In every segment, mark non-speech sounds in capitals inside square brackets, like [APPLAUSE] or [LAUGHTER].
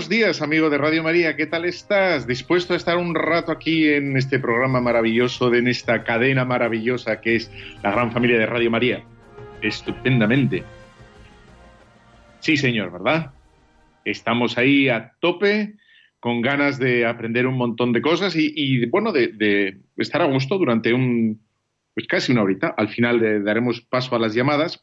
Buenos días, amigo de Radio María. ¿Qué tal estás? ¿Dispuesto a estar un rato aquí en este programa maravilloso, en esta cadena maravillosa que es la gran familia de Radio María? Estupendamente. Sí, señor, ¿verdad? Estamos ahí a tope, con ganas de aprender un montón de cosas y, bueno, de, estar a gusto durante un, pues casi una horita. Al final daremos paso a las llamadas.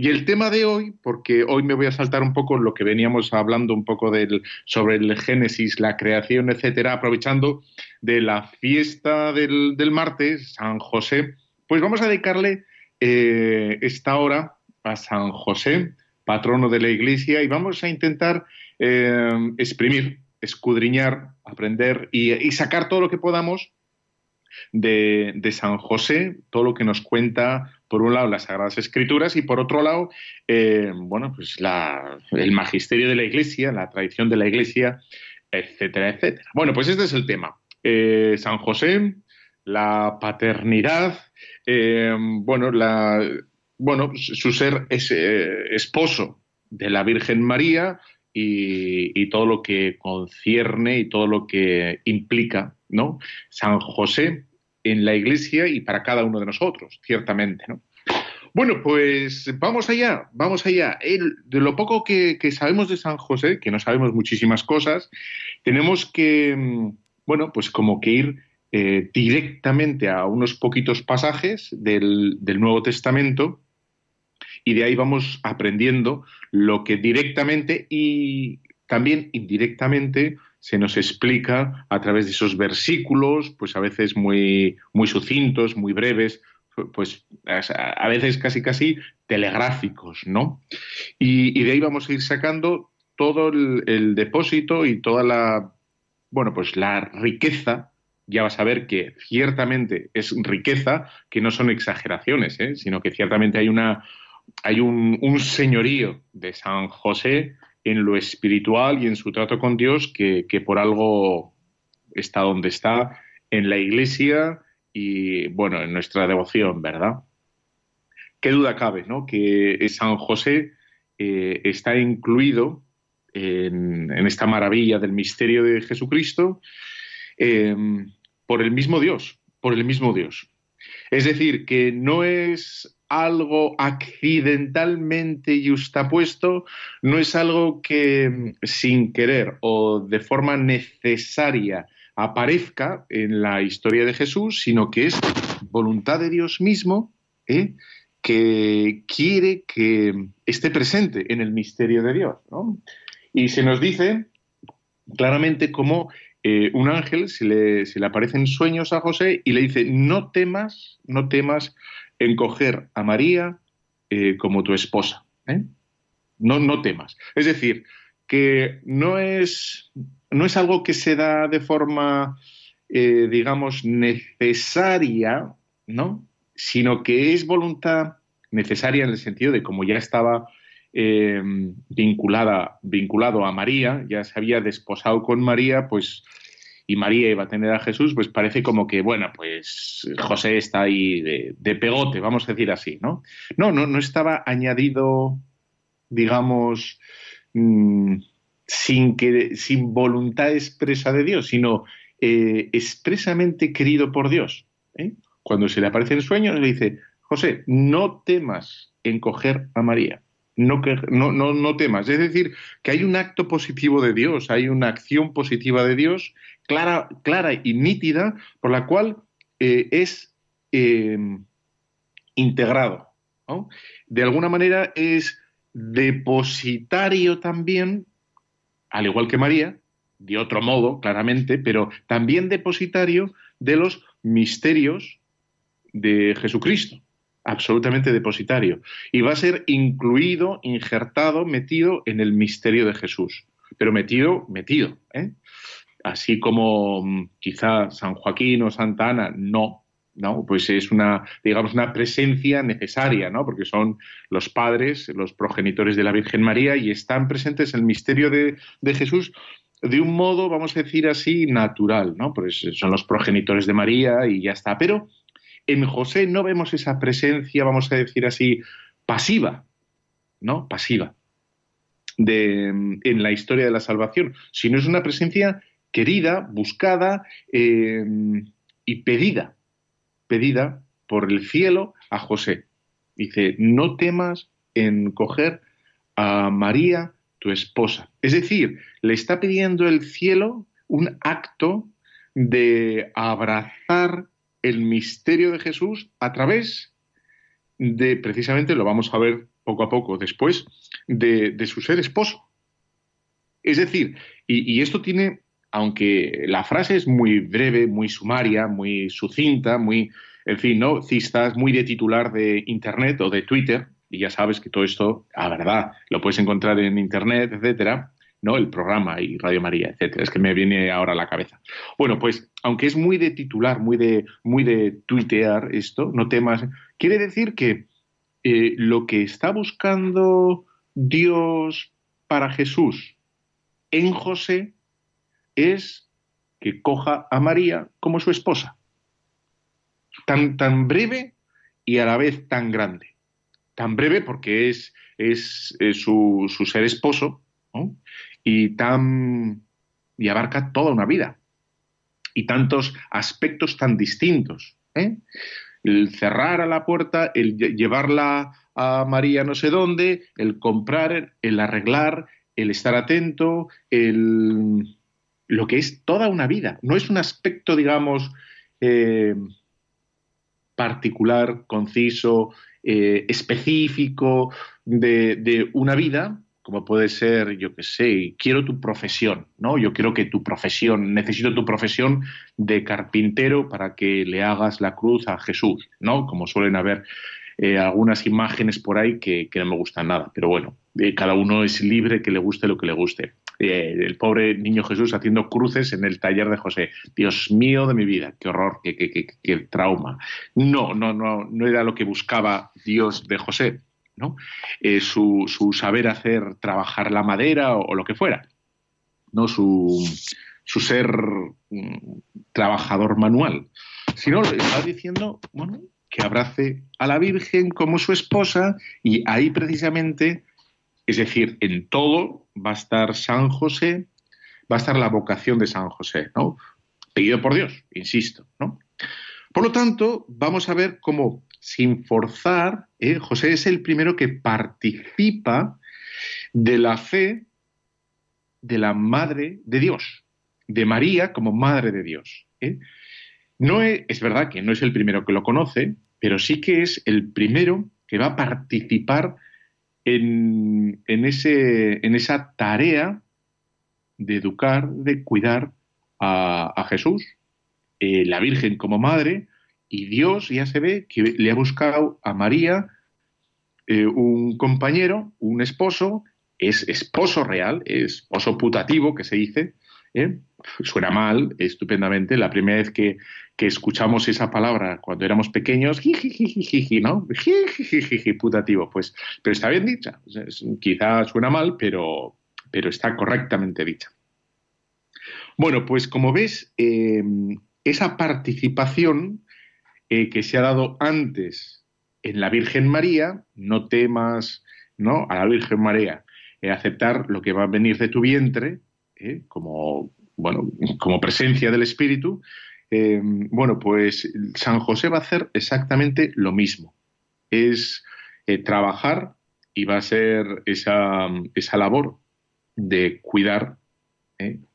Y el tema de hoy, porque hoy me voy a saltar un poco lo que veníamos hablando un poco del, sobre el Génesis, la creación, etcétera, aprovechando de la fiesta del, martes, San José, pues vamos a dedicarle eh, esta hora a San José, patrono de la Iglesia, y vamos a intentar eh, exprimir, escudriñar, aprender y sacar todo lo que podamos de, San José, todo lo que nos cuenta, por un lado, las Sagradas Escrituras y por otro lado, eh, bueno, pues el magisterio de la Iglesia, la tradición de la Iglesia, etcétera, etcétera. Bueno, pues este es el tema. Eh, San José, la paternidad, eh, bueno, la, bueno, su ser es esposo de la Virgen María y, y, todo lo que concierne y todo lo que implica, ¿no? San José en la Iglesia y para cada uno de nosotros, ciertamente, ¿no? Bueno, pues vamos allá, vamos allá. de lo poco que, sabemos de San José, que no sabemos muchísimas cosas, tenemos que, mm, bueno, pues como que ir eh, directamente a unos poquitos pasajes del, del Nuevo Testamento y de ahí vamos aprendiendo lo que directamente y también indirectamente se nos explica a través de esos versículos, pues a veces muy, muy sucintos, muy breves, pues a veces casi casi telegráficos, ¿no? Y, de ahí vamos a ir sacando todo el, depósito y toda la, bueno, pues la riqueza, ya vas a ver que ciertamente es riqueza, que no son exageraciones, ¿eh? sino que ciertamente hay una, hay un, un señorío de San José en lo espiritual y en su trato con Dios que, por algo está donde está en la iglesia y, bueno, en nuestra devoción, ¿verdad? Qué duda cabe, ¿no? Que San José eh, está incluido en, esta maravilla del misterio de Jesucristo em, por el mismo Dios, por el mismo Dios. Es decir, que no es algo accidentalmente justapuesto, no es algo que mm, sin querer o de forma necesaria aparezca en la historia de Jesús, sino que es voluntad de Dios mismo ¿eh? que quiere que esté presente en el misterio de Dios. Y se nos dice claramente cómo eh, un ángel se le, se le aparecen sueños a José y le dice, no temas, no temas en coger a María eh, como tu esposa. ¿eh? No, no temas. Es decir, que no es, no es algo que se da de forma, eh, digamos, necesaria, ¿no? Sino que es voluntad necesaria en el sentido de como ya estaba vinculada, vinculado a María, ya se había desposado con María, pues y María iba a tener a Jesús, pues parece como que, bueno, pues José está ahí de, pegote, vamos a decir así, ¿no? No, no, no estaba añadido, digamos, mm, sin, que, sin voluntad expresa de Dios, sino eh, expresamente querido por Dios. ¿eh? Cuando se le aparece en sueño, le dice, José, no temas en coger a María. No, no, no, temas. Es decir, que hay un acto positivo de Dios, hay una acción positiva de Dios clara, clara y nítida por la cual eh, es em, integrado. De alguna manera es depositario también, al igual que María, de otro modo, claramente, pero también depositario de los misterios de Jesucristo, absolutamente depositario. Y va a ser incluido, injertado, metido en el misterio de Jesús, pero metido, metido. ¿eh? así como mm, quizá San Joaquín o Santa Ana, no, ¿no? Pues es una, digamos, una presencia necesaria, ¿no? Porque son los padres, los progenitores de la Virgen María y están presentes en el misterio de, de Jesús de un modo, vamos a decir así, natural, ¿no? Pues son los progenitores de María y ya está. Pero en José no vemos esa presencia, vamos a decir así, pasiva, ¿no? Pasiva de, en la historia de la salvación, sino es una presencia querida, buscada eh, y pedida, pedida por el cielo a José. Dice, no temas en coger a María, tu esposa. Es decir, le está pidiendo el cielo un acto de abrazar el misterio de Jesús a través de, precisamente lo vamos a ver poco a poco después, de, su ser esposo. Es decir, y, esto tiene, aunque la frase es muy breve, muy sumaria, muy sucinta, muy, en fin, ¿no? Cistas, muy de titular de Internet o de Twitter, y ya sabes que todo esto, a verdad, lo puedes encontrar en Internet, etcétera, ¿no? El programa y Radio María, etcétera. Es que me viene ahora a la cabeza. Bueno, pues, aunque es muy de titular, muy de, muy de tuitear esto, no temas, quiere decir que eh, lo que está buscando Dios para Jesús en José es que coja a María como su esposa. Tan, tan breve y a la vez tan grande. Tan breve porque es, es, su, su, ser esposo y tan y abarca toda una vida y tantos aspectos tan distintos. ¿eh? el cerrar a la puerta, el llevarla a María no sé dónde, el comprar, el arreglar, el estar atento, el lo que es toda una vida. No es un aspecto, digamos, eh, particular, conciso, eh, específico de, de, una vida, como puede ser, yo qué sé, quiero tu profesión, ¿no? Yo quiero que tu profesión, necesito tu profesión de carpintero para que le hagas la cruz a Jesús, ¿no? Como suelen haber eh, algunas imágenes por ahí que, no me gustan nada, pero bueno, eh, cada uno es libre que le guste lo que le guste. Eh, el pobre niño Jesús haciendo cruces en el taller de José. Dios mío de mi vida, qué horror, qué, qué, qué trauma. No, no, no, no era lo que buscaba Dios de José eh, su, saber hacer trabajar la madera o, lo que fuera, ¿no? Su, ser mm, trabajador manual, sino está diciendo, bueno, que abrace a la Virgen como su esposa y ahí precisamente, es decir, en todo va a estar San José, va a estar la vocación de San José, ¿no? Pedido por Dios, insisto, ¿no? Por lo tanto, vamos a ver cómo sin forzar, ¿eh? José es el primero que participa de la fe de la Madre de Dios, de María como Madre de Dios. ¿eh? No es, verdad que no es el primero que lo conoce, pero sí que es el primero que va a participar en, esa tarea de educar, de cuidar a, Jesús, eh, la Virgen como madre, y Dios ya se ve que le ha buscado a María eh, un compañero, un esposo, es esposo real, esposo putativo, que se dice. ¿eh? Suena mal, estupendamente. La primera vez que, escuchamos esa palabra cuando éramos pequeños, jiji, ¿no? Jiji, putativo. Pues, pero está bien dicha. Quizá suena mal, pero, pero está correctamente dicha. Bueno, pues como ves, eh, esa participación eh, que se ha dado antes en la Virgen María, no temas ¿no? a la Virgen María eh, aceptar lo que va a venir de tu vientre, eh, como, bueno, como presencia del Espíritu, bueno, pues San José va a hacer exactamente lo mismo. Es trabajar y va a ser esa, esa labor de cuidar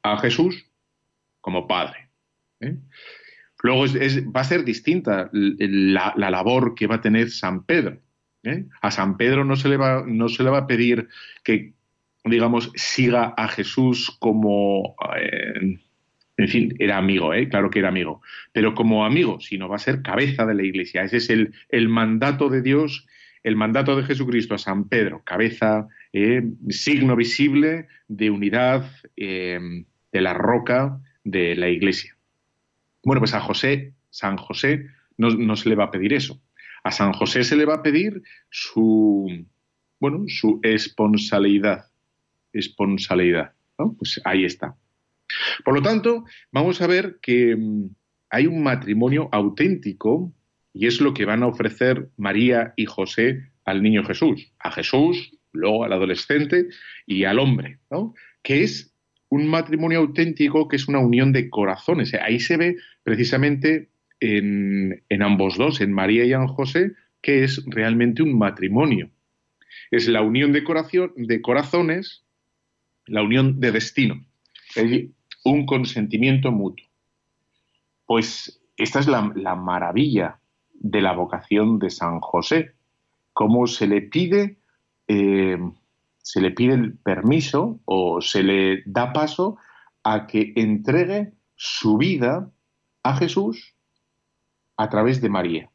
a Jesús como Padre. Luego va a ser distinta la, labor que va a tener San Pedro. ¿eh? A San Pedro no se, le va, no se le va a pedir que, digamos, siga a Jesús como... Eh, en fin, era amigo, ¿eh? claro que era amigo, pero como amigo, sino va a ser cabeza de la Iglesia. Ese es el, el mandato de Dios, el mandato de Jesucristo a San Pedro, cabeza, signo visible de unidad de la roca de la Iglesia. Bueno, pues a José, San José, no, se le va a pedir eso. A San José se le va a pedir su, bueno, su responsabilidad. Responsabilidad. Pues ahí está. Por lo tanto, vamos a ver que mm, hay un matrimonio auténtico y es lo que van a ofrecer María y José al niño Jesús. A Jesús, luego al adolescente y al hombre, ¿no? Que es un matrimonio auténtico que es una unión de corazones. Ahí se ve precisamente en, ambos dos, en María y en José, que es realmente un matrimonio. Es la unión de, corazones, la unión de destino, es un consentimiento mutuo. Pues esta es la, la maravilla de la vocación de San José, cómo se le pide eh, se le pide el permiso o se le da paso a que entregue su vida a Jesús a través de María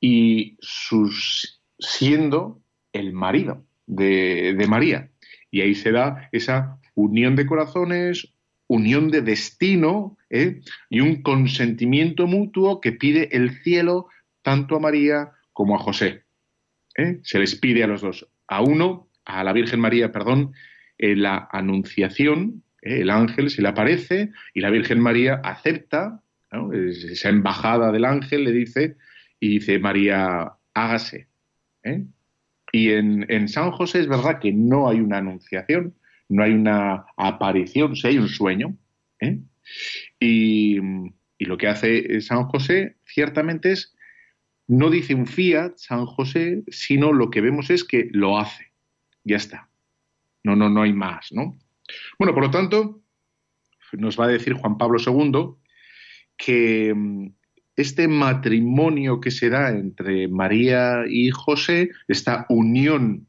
y sus, siendo el marido de, María. Y ahí se da esa unión de corazones, unión de destino ¿eh? y un consentimiento mutuo que pide el cielo tanto a María como a José. ¿eh? Se les pide a los dos, a uno a la Virgen María, perdón, en la Anunciación, ¿eh? el ángel se le aparece y la Virgen María acepta esa embajada del ángel, le dice, y dice María, hágase. ¿eh? Y en, San José es verdad que no hay una anunciación, no hay una aparición, sí hay un sueño. ¿eh? Y, y, lo que hace San José ciertamente es, no dice un fiat San José, sino lo que vemos es que lo hace ya está. No, no, no hay más, ¿no? Bueno, por lo tanto, nos va a decir Juan Pablo II que mm, este matrimonio que se da entre María y José, esta unión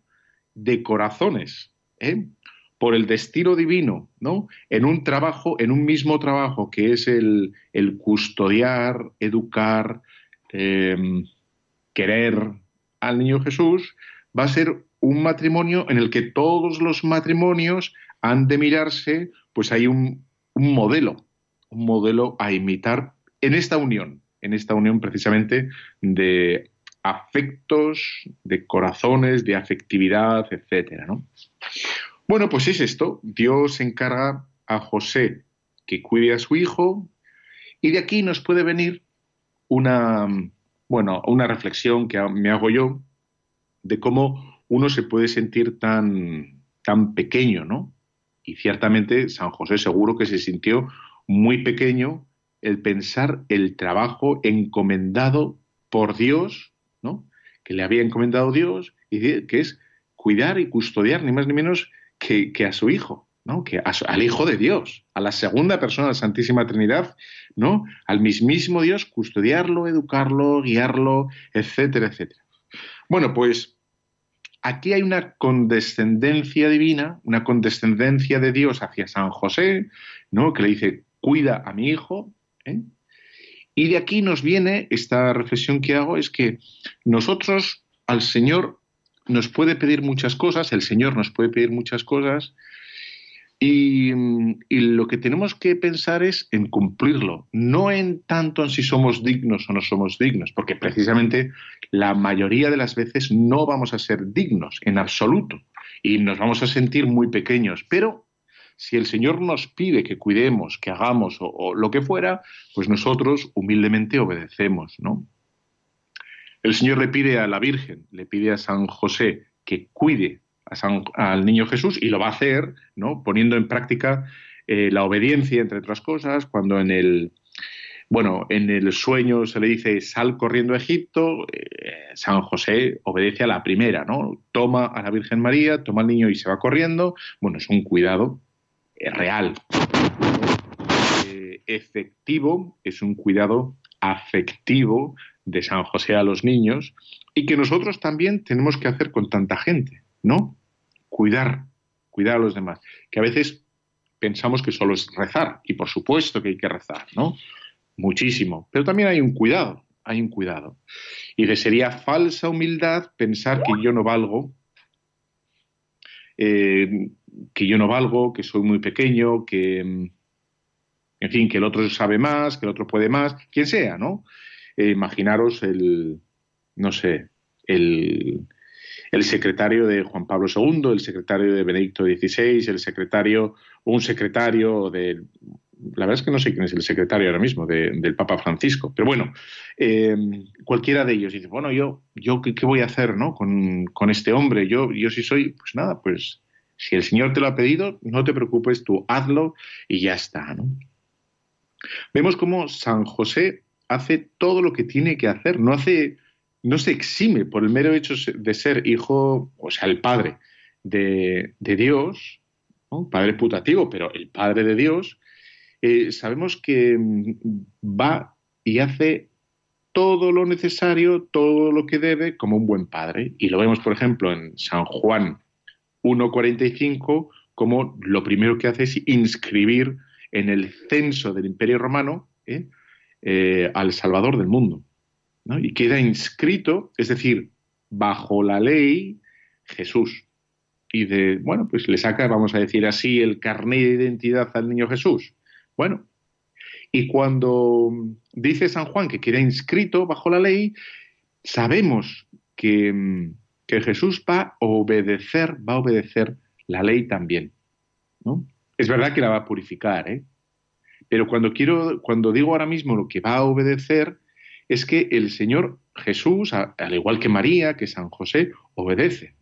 de corazones, ¿eh? por el destino divino, ¿no? En un trabajo, en un mismo trabajo que es el, custodiar, educar, em, querer al niño Jesús, va a ser un matrimonio en el que todos los matrimonios han de mirarse, pues hay un, modelo, un modelo a imitar en esta unión, en esta unión precisamente de afectos, de corazones, de afectividad, etcétera, ¿no? Bueno, pues es esto. Dios encarga a José que cuide a su hijo y de aquí nos puede venir una, bueno, una reflexión que me hago yo de cómo uno se puede sentir tan, tan pequeño, ¿no? Y ciertamente San José seguro que se sintió muy pequeño el pensar el trabajo encomendado por Dios, ¿no? Que le había encomendado Dios, y que es cuidar y custodiar ni más ni menos que, a su hijo, ¿no? Que al Hijo de Dios, a la segunda persona de la Santísima Trinidad, ¿no? Al mismísimo Dios, custodiarlo, educarlo, guiarlo, etcétera, etcétera. Bueno, pues aquí hay una condescendencia divina, una condescendencia de Dios hacia San José, ¿no? que le dice, cuida a mi hijo. ¿eh? Y de aquí nos viene esta reflexión que hago, es que nosotros al Señor nos puede pedir muchas cosas, el Señor nos puede pedir muchas cosas, y, lo que tenemos que pensar es en cumplirlo, no en tanto en si somos dignos o no somos dignos, porque precisamente la mayoría de las veces no vamos a ser dignos en absoluto y nos vamos a sentir muy pequeños, pero si el Señor nos pide que cuidemos, que hagamos o, lo que fuera, pues nosotros humildemente obedecemos, ¿no? El Señor le pide a la Virgen, le pide a San José que cuide al niño Jesús y lo va a hacer, ¿no? Poniendo en práctica eh, la obediencia, entre otras cosas, cuando en el, bueno, en el sueño se le dice sal corriendo a Egipto, eh, San José obedece a la primera, ¿no? Toma a la Virgen María, toma al niño y se va corriendo. Bueno, es un cuidado eh, real, efectivo, es un cuidado afectivo de San José a los niños y que nosotros también tenemos que hacer con tanta gente. ¿no? Cuidar, cuidar a los demás. Que a veces pensamos que solo es rezar, y por supuesto que hay que rezar, ¿no? Muchísimo. Pero también hay un cuidado, hay un cuidado. Y que sería falsa humildad pensar que yo no valgo, eh, que yo no valgo, que soy muy pequeño, que, en fin, que el otro sabe más, que el otro puede más, quien sea, ¿no? Eh, imaginaros el, no sé, el, el secretario de Juan Pablo II, el secretario de Benedicto XVI, el secretario, un secretario de... La verdad es que no sé quién es el secretario ahora mismo del Papa Francisco, pero bueno, eh, cualquiera de ellos dice, bueno, yo, yo ¿qué, voy a hacer ¿no? con, con, este hombre? Yo, yo sí soy, pues nada, pues si el Señor te lo ha pedido, no te preocupes, tú hazlo y ya está. ¿no? Vemos cómo San José hace todo lo que tiene que hacer, no hace no se exime por el mero hecho de ser hijo, o sea, el padre de, Dios, padre putativo, pero el padre de Dios, eh, sabemos que mm, va y hace todo lo necesario, todo lo que debe como un buen padre. Y lo vemos, por ejemplo, en San Juan 1.45, como lo primero que hace es inscribir en el censo del Imperio Romano ¿eh? Eh, al Salvador del mundo y queda inscrito, es decir, bajo la ley, Jesús. Y de, bueno, pues le saca, vamos a decir así, el carnet de identidad al niño Jesús. Bueno, y cuando dice San Juan que queda inscrito bajo la ley, sabemos que, que Jesús va a obedecer, va a obedecer la ley también. ¿no? Es verdad que la va a purificar, ¿eh? Pero cuando quiero, cuando digo ahora mismo lo que va a obedecer, es que el Señor Jesús, al igual que María, que San José, obedece.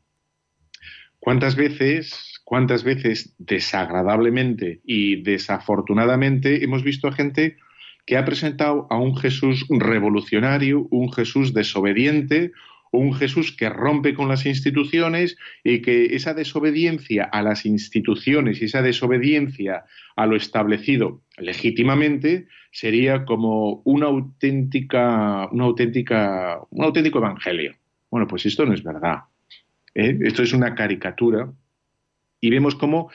¿Cuántas veces, cuántas veces desagradablemente y desafortunadamente hemos visto a gente que ha presentado a un Jesús revolucionario, un Jesús desobediente, un Jesús que rompe con las instituciones y que esa desobediencia a las instituciones y esa desobediencia a lo establecido legítimamente sería como una auténtica, una auténtica, un auténtico evangelio. Bueno, pues esto no es verdad. ¿eh? Esto es una caricatura y vemos cómo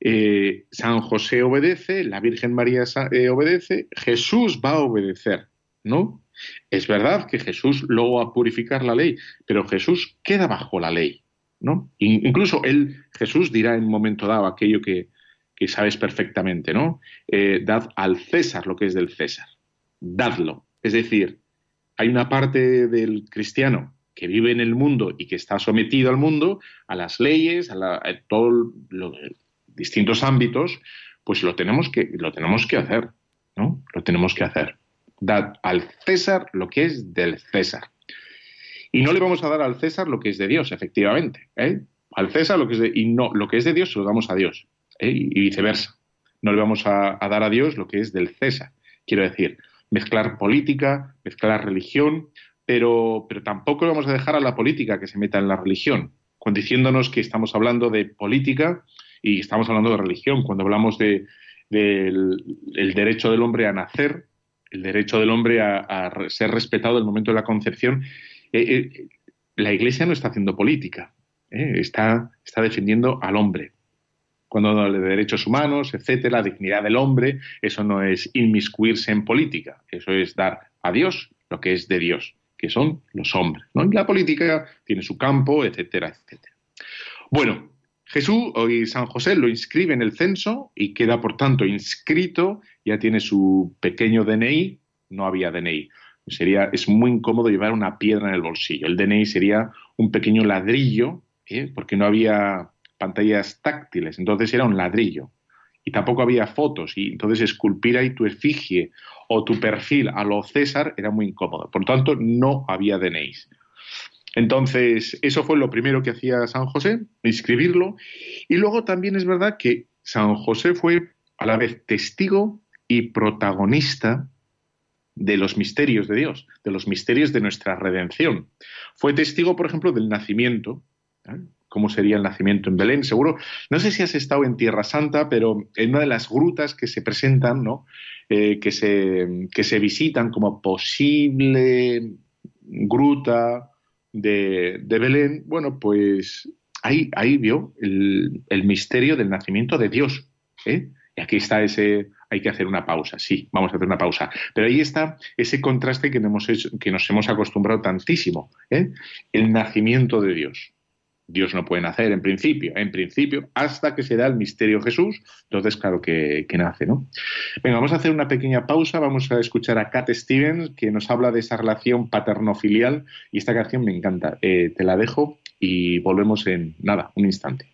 eh, San José obedece, la Virgen María eh, obedece, Jesús va a obedecer, ¿no? Es verdad que Jesús luego va a purificar la ley, pero Jesús queda bajo la ley, ¿no? Incluso él, Jesús dirá en un momento dado aquello que, sabes perfectamente, ¿no? Eh, dad al César lo que es del César, dadlo. Es decir, hay una parte del cristiano que vive en el mundo y que está sometido al mundo, a las leyes, a, todos los distintos ámbitos, pues lo tenemos que, lo tenemos que hacer, ¿no? Lo tenemos que hacer dad al César lo que es del César. Y no le vamos a dar al César lo que es de Dios, efectivamente. ¿eh? Al César lo que es de, y no, lo que es de Dios se lo damos a Dios. ¿eh? Y viceversa. No le vamos a, dar a Dios lo que es del César. Quiero decir, mezclar política, mezclar religión, pero, pero tampoco vamos a dejar a la política que se meta en la religión, diciéndonos que estamos hablando de política y estamos hablando de religión. Cuando hablamos de, del derecho del hombre a nacer, el derecho del hombre a, ser respetado el momento de la concepción, eh, eh, la Iglesia no está haciendo política, eh, está, está defendiendo al hombre. Cuando de derechos humanos, etcétera, la dignidad del hombre, eso no es inmiscuirse en política, eso es dar a Dios lo que es de Dios, que son los hombres. ¿no? la política tiene su campo, etcétera, etcétera. Bueno, Jesús y San José lo inscribe en el censo y queda, por tanto, inscrito, ya tiene su pequeño DNI, no había DNI. Sería, es muy incómodo llevar una piedra en el bolsillo. El DNI sería un pequeño ladrillo, ¿eh? porque no había pantallas táctiles, entonces era un ladrillo. Y tampoco había fotos, y entonces esculpir ahí tu efigie o tu perfil a lo César era muy incómodo. Por tanto, no había DNIs. Entonces, eso fue lo primero que hacía San José, inscribirlo. Y luego también es verdad que San José fue a la vez testigo y protagonista de los misterios de Dios, de los misterios de nuestra redención. Fue testigo, por ejemplo, del nacimiento. ¿eh? ¿Cómo sería el nacimiento en Belén? Seguro, no sé si has estado en Tierra Santa, pero en una de las grutas que se presentan, ¿no? Eh, que, se, que se visitan como posible gruta de, Belén, bueno, pues ahí, ahí vio el, misterio del nacimiento de Dios. ¿eh? Y aquí está ese, hay que hacer una pausa, sí, vamos a hacer una pausa. Pero ahí está ese contraste que, hemos que nos hemos acostumbrado tantísimo, ¿eh? el nacimiento de Dios. Dios no puede nacer en principio, en principio, hasta que se da el misterio Jesús. Entonces, claro que, nace, ¿no? Venga, vamos a hacer una pequeña pausa. Vamos a escuchar a Cat Stevens, que nos habla de esa relación paterno-filial. Y esta canción me encanta. Eh, te la dejo y volvemos en nada, un instante.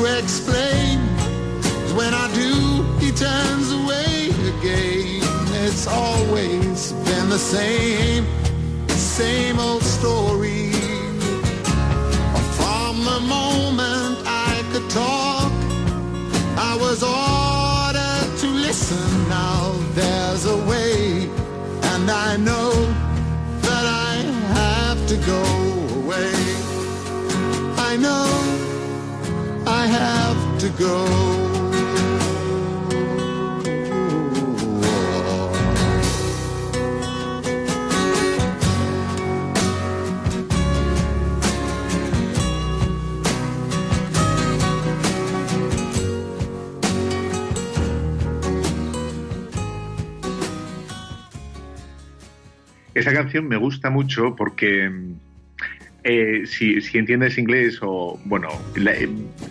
To explain? When I do, he turns away again. It's always been the same, same old story. From the moment I could talk, I was ordered have to go. Esa canción me gusta mucho porque eh, si, entiendes inglés o bueno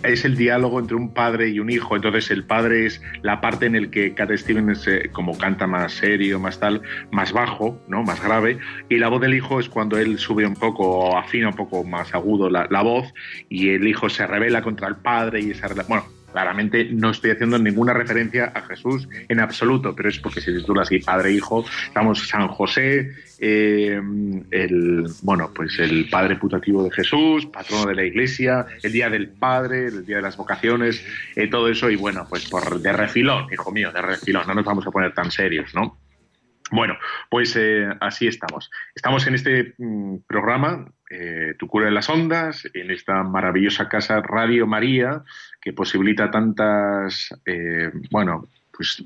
es el diálogo entre un padre y un hijo. Entonces el padre es la parte en el que Cat Stevens eh, como canta más serio más tal más bajo no más grave. Y la voz del hijo es cuando él sube un poco o afina un poco más agudo la, la voz y el hijo se revela contra el padre y esa bueno Claramente no estoy haciendo ninguna referencia a Jesús en absoluto, pero es porque se titula así Padre Hijo. Estamos San José, eh, el bueno, pues el Padre putativo de Jesús, patrono de la Iglesia, el Día del Padre, el Día de las Vocaciones, eh, todo eso y bueno, pues por de refilón, hijo mío, de refilón. No nos vamos a poner tan serios, ¿no? Bueno, pues eh, así estamos. Estamos en este mm, programa, Tu cura en las ondas, en esta maravillosa casa Radio María, que posibilita tantas, eh, bueno, pues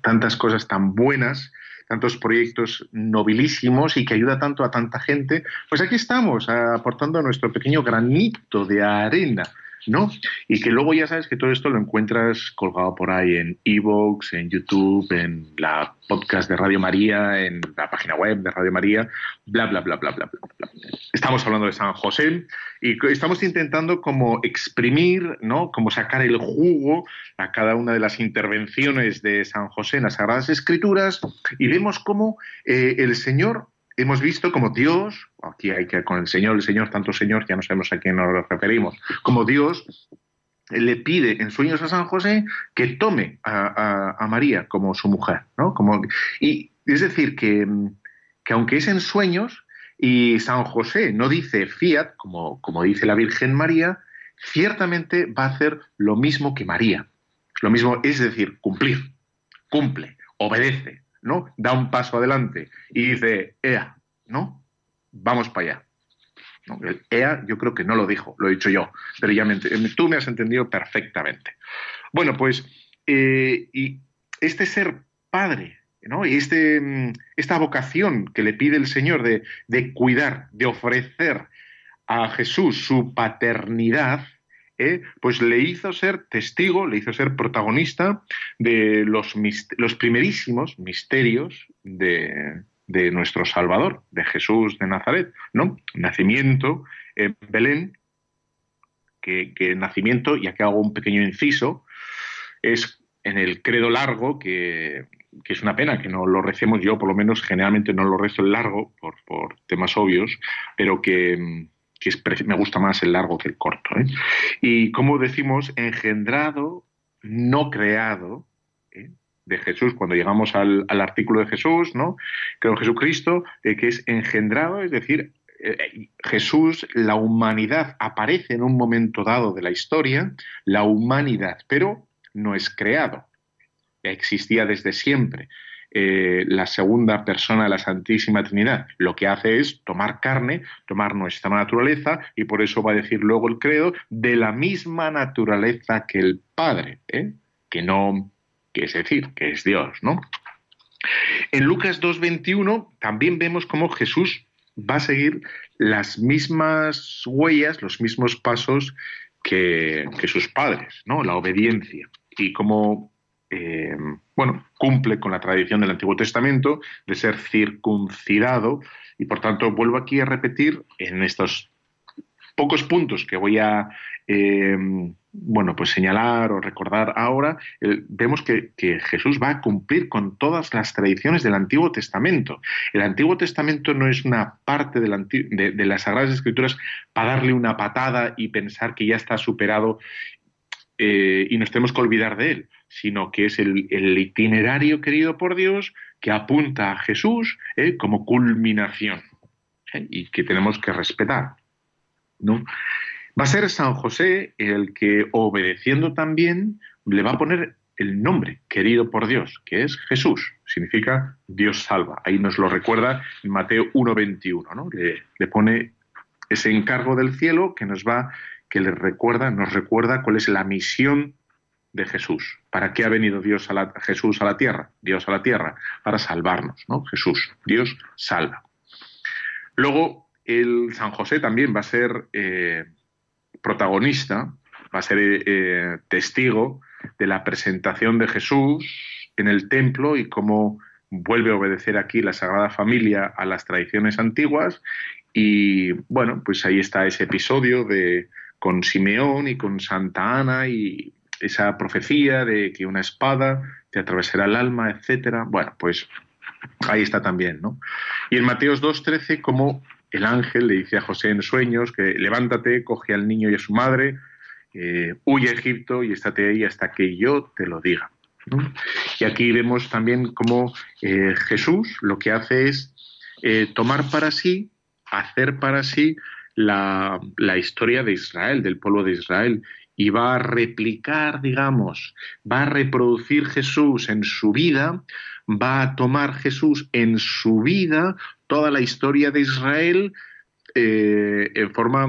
tantas cosas tan buenas, tantos proyectos nobilísimos y que ayuda tanto a tanta gente, pues aquí estamos aportando nuestro pequeño granito de arena ¿no? Y que luego ya sabes que todo esto lo encuentras colgado por ahí en Evox, en YouTube, en la podcast de Radio María, en la página web de Radio María, bla, bla, bla, bla, bla, bla. Estamos hablando de San José y estamos intentando como exprimir, ¿no? Como sacar el jugo a cada una de las intervenciones de San José en las Sagradas Escrituras y vemos cómo eh, el Señor hemos visto como Dios, aquí hay que con el Señor, el Señor, tanto Señor, ya no sabemos a quién nos referimos, como Dios le pide en sueños a San José que tome a, María como su mujer, ¿no? Y es decir, que, que, aunque es en sueños y San José no dice fiat, como, como dice la Virgen María, ciertamente va a hacer lo mismo que María. Lo mismo, es decir, cumplir, cumple, obedece, ¿no? Da un paso adelante y dice, ea, ¿no? Vamos para allá. El EA yo creo que no lo dijo, lo he dicho yo, pero ya tú me has entendido perfectamente. Bueno, pues eh, y este ser padre, ¿no? Y este, mm, esta vocación que le pide el Señor de, de cuidar, de ofrecer a Jesús su paternidad, pues le hizo ser testigo, le hizo ser protagonista de los, primerísimos misterios de, nuestro Salvador, de Jesús de Nazaret, ¿no? Nacimiento en Belén, que, nacimiento, y aquí hago un pequeño inciso, es en el credo largo que es una pena que no lo recemos yo, por lo menos generalmente no lo rezo el largo, por temas obvios, pero que, me gusta más el largo que el corto. ¿eh? Y como decimos, engendrado, no creado, ¿eh? de Jesús, cuando llegamos al, artículo de Jesús, ¿no? Creo Jesucristo, eh, que es engendrado, es decir, Jesús, la humanidad aparece en un momento dado de la historia, la humanidad, pero no es creado existía desde siempre. Eh, la segunda persona de la Santísima Trinidad. Lo que hace es tomar carne, tomar nuestra naturaleza, y por eso va a decir luego el credo, de la misma naturaleza que el Padre, ¿eh? que no, que es decir, que es Dios, ¿no? En Lucas 2.21 también vemos cómo Jesús va a seguir las mismas huellas, los mismos pasos que, sus padres, ¿no? La obediencia. Y como eh, bueno, cumple con la tradición del Antiguo Testamento de ser circuncidado y por tanto vuelvo aquí a repetir en estos pocos puntos que voy a eh, bueno pues señalar o recordar ahora vemos que, Jesús va a cumplir con todas las tradiciones del Antiguo Testamento. El Antiguo Testamento no es una parte de las Sagradas Escrituras para darle una patada y pensar que ya está superado eh, y nos tenemos que olvidar de él, sino que es el, itinerario querido por Dios que apunta a Jesús eh, como culminación eh, y que tenemos que respetar. ¿no? Va a ser San José el que, obedeciendo también, le va a poner el nombre querido por Dios, que es Jesús, significa Dios salva. Ahí nos lo recuerda Mateo 1.21, ¿no? Le, le pone ese encargo del cielo que nos va que les recuerda, nos recuerda cuál es la misión de Jesús. ¿Para qué ha venido Dios a la, Jesús a la tierra? Dios a la tierra, para salvarnos, ¿no? Jesús, Dios salva. Luego, el San José también va a ser eh, protagonista, va a ser eh, testigo de la presentación de Jesús en el templo y cómo vuelve a obedecer aquí la Sagrada Familia a las tradiciones antiguas. Y bueno, pues ahí está ese episodio de con Simeón y con Santa Ana y esa profecía de que una espada te atravesará el alma, etcétera. Bueno, pues ahí está también, ¿no? Y en Mateos 2.13, como el ángel le dice a José en sueños que levántate, coge al niño y a su madre, eh, huye a Egipto y estate ahí hasta que yo te lo diga. Y aquí vemos también cómo eh, Jesús lo que hace es eh, tomar para sí, hacer para sí la, historia de Israel, del pueblo de Israel, y va a replicar, digamos, va a reproducir Jesús en su vida, va a tomar Jesús en su vida toda la historia de Israel eh, en forma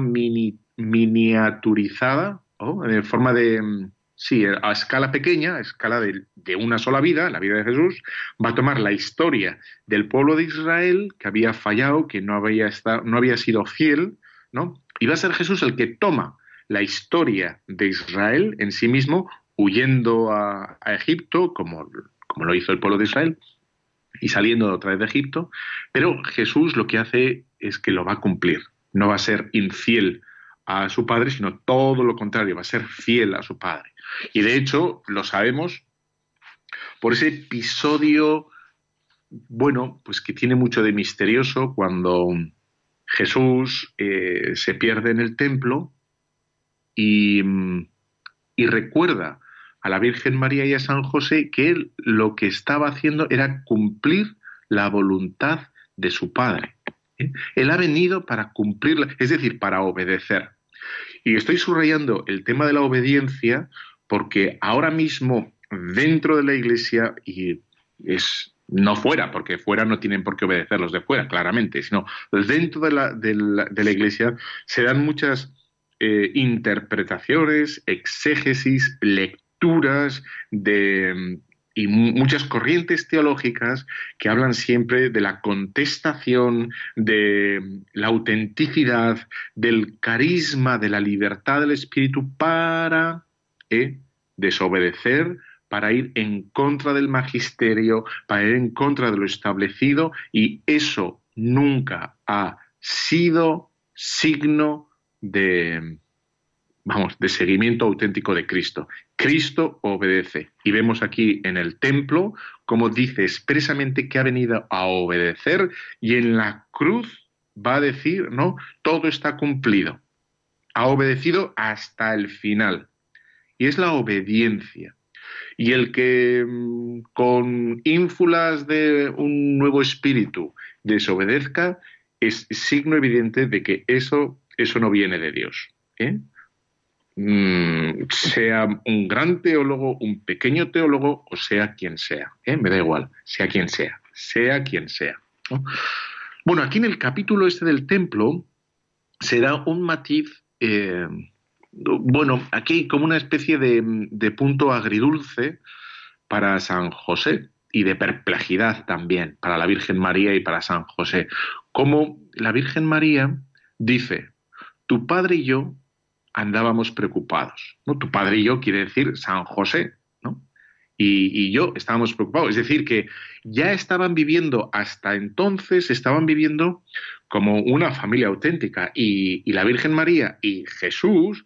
miniaturizada, en forma de, sí, a escala pequeña, a escala de, de, una sola vida, la vida de Jesús, va a tomar la historia del pueblo de Israel que había fallado, que no había, estado, no había sido fiel, y va a ser Jesús el que toma la historia de Israel en sí mismo, huyendo a, Egipto, como, como lo hizo el pueblo de Israel, y saliendo otra vez de Egipto, pero Jesús lo que hace es que lo va a cumplir, no va a ser infiel a su padre, sino todo lo contrario, va a ser fiel a su padre. Y de hecho lo sabemos por ese episodio, bueno, pues que tiene mucho de misterioso cuando Jesús eh, se pierde en el templo y, recuerda a la Virgen María y a San José que él lo que estaba haciendo era cumplir la voluntad de su Padre. ¿eh? Él ha venido para cumplirla, es decir, para obedecer. Y estoy subrayando el tema de la obediencia porque ahora mismo dentro de la Iglesia, y es no fuera, porque fuera no tienen por qué obedecer los de fuera, claramente, sino dentro de la, de la, Iglesia se dan muchas eh, interpretaciones, exégesis, lecturas de, y muchas corrientes teológicas que hablan siempre de la contestación, de la autenticidad, del carisma, de la libertad del espíritu para eh, desobedecer, para ir en contra del magisterio, para ir en contra de lo establecido, y eso nunca ha sido signo de, vamos, de seguimiento auténtico de Cristo. Cristo obedece. Y vemos aquí en el templo como dice expresamente que ha venido a obedecer y en la cruz va a decir, no, todo está cumplido. Ha obedecido hasta el final. Y es la obediencia. Y el que mm, con ínfulas de un nuevo espíritu desobedezca es signo evidente de que eso, eso no viene de Dios. ¿eh? Mm, sea un gran teólogo, un pequeño teólogo o sea quien sea. ¿eh? Me da igual, sea quien sea, sea quien sea. Bueno, aquí en el capítulo este del templo se da un matiz, eh, bueno, aquí como una especie de, punto agridulce para San José y de perplejidad también para la Virgen María y para San José. Como la Virgen María dice, tu padre y yo andábamos preocupados. Tu padre y yo quiere decir San José, ¿no? Y, yo estábamos preocupados. Es decir, que ya estaban viviendo, hasta entonces estaban viviendo como una familia auténtica. Y, la Virgen María y Jesús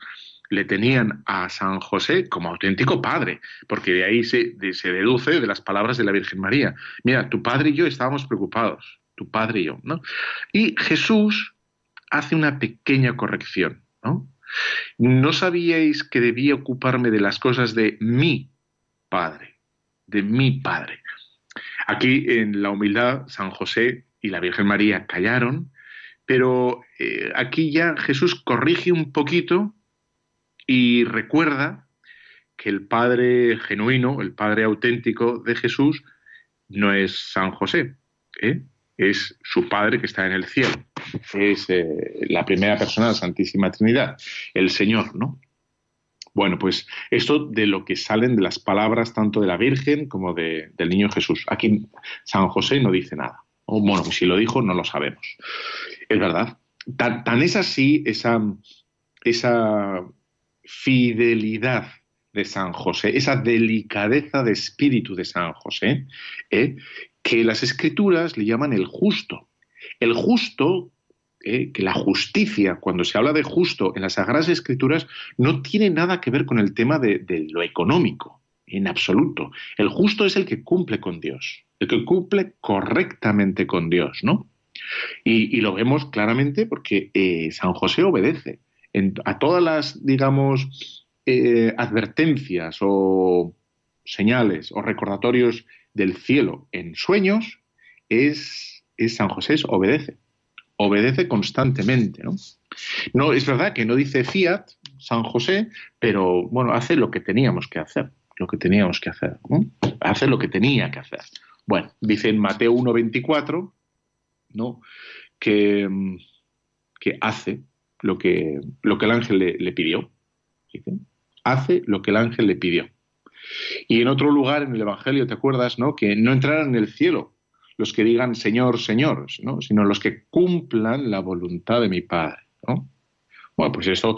le tenían a San José como auténtico padre, porque de ahí se, se deduce de las palabras de la Virgen María. Mira, tu padre y yo estábamos preocupados, tu padre y yo, ¿no? Y Jesús hace una pequeña corrección, ¿no? ¿No sabíais que debía ocuparme de las cosas de mi Padre? De mi Padre. Aquí en la humildad, San José y la Virgen María callaron, pero eh, aquí ya Jesús corrige un poquito y recuerda que el Padre genuino, el Padre auténtico de Jesús, no es San José, ¿eh? es su Padre que está en el cielo es eh, la primera persona de la Santísima Trinidad, el Señor, ¿no? Bueno, pues esto de lo que salen de las palabras tanto de la Virgen como del niño Jesús. Aquí San José no dice nada. O, bueno, si lo dijo, no lo sabemos. Es verdad. Tan, es así esa, esa fidelidad de San José, esa delicadeza de espíritu de San José, ¿eh? que las escrituras le llaman el justo. El justo ¿eh? que la justicia, cuando se habla de justo en las Sagradas Escrituras, no tiene nada que ver con el tema de, lo económico, en absoluto. El justo es el que cumple con Dios, el que cumple correctamente con Dios, ¿no? Y, lo vemos claramente porque eh, San José obedece a todas las, digamos, eh, advertencias o señales o recordatorios del cielo en sueños, es, San José obedece obedece constantemente. ¿no? no es verdad que no dice fiat San José, pero bueno, hace lo que teníamos que hacer, lo que teníamos que hacer, hace lo que tenía que hacer. Bueno, dice en Mateo 1.24, ¿no? Que, que hace lo que, lo que el ángel le, pidió. Hace lo que el ángel le pidió. Y en otro lugar en el Evangelio, ¿te acuerdas, no? Que no entraran en el cielo los que digan Señor, Señor, ¿no? sino los que cumplan la voluntad de mi Padre. ¿no? Bueno, pues eso,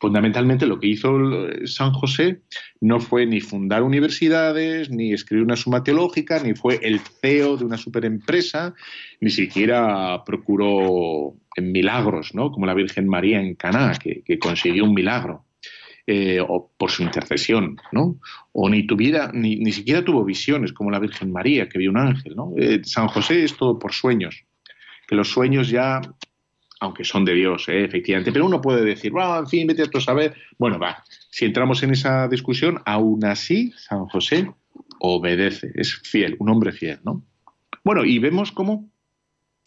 fundamentalmente lo que hizo San José no fue ni fundar universidades, ni escribir una suma teológica, ni fue el CEO de una superempresa, ni siquiera procuró milagros, ¿no? como la Virgen María en Caná, que consiguió un milagro. Eh, o por su intercesión, ¿no? O ni tuviera, ni, ni, siquiera tuvo visiones como la Virgen María, que vio un ángel, ¿no? Eh, San José es todo por sueños, que los sueños ya, aunque son de Dios, ¿eh? efectivamente, pero uno puede decir, bueno, en fin, vete a tu saber. Bueno, va, si entramos en esa discusión, aún así San José obedece, es fiel, un hombre fiel, ¿no? Bueno, y vemos cómo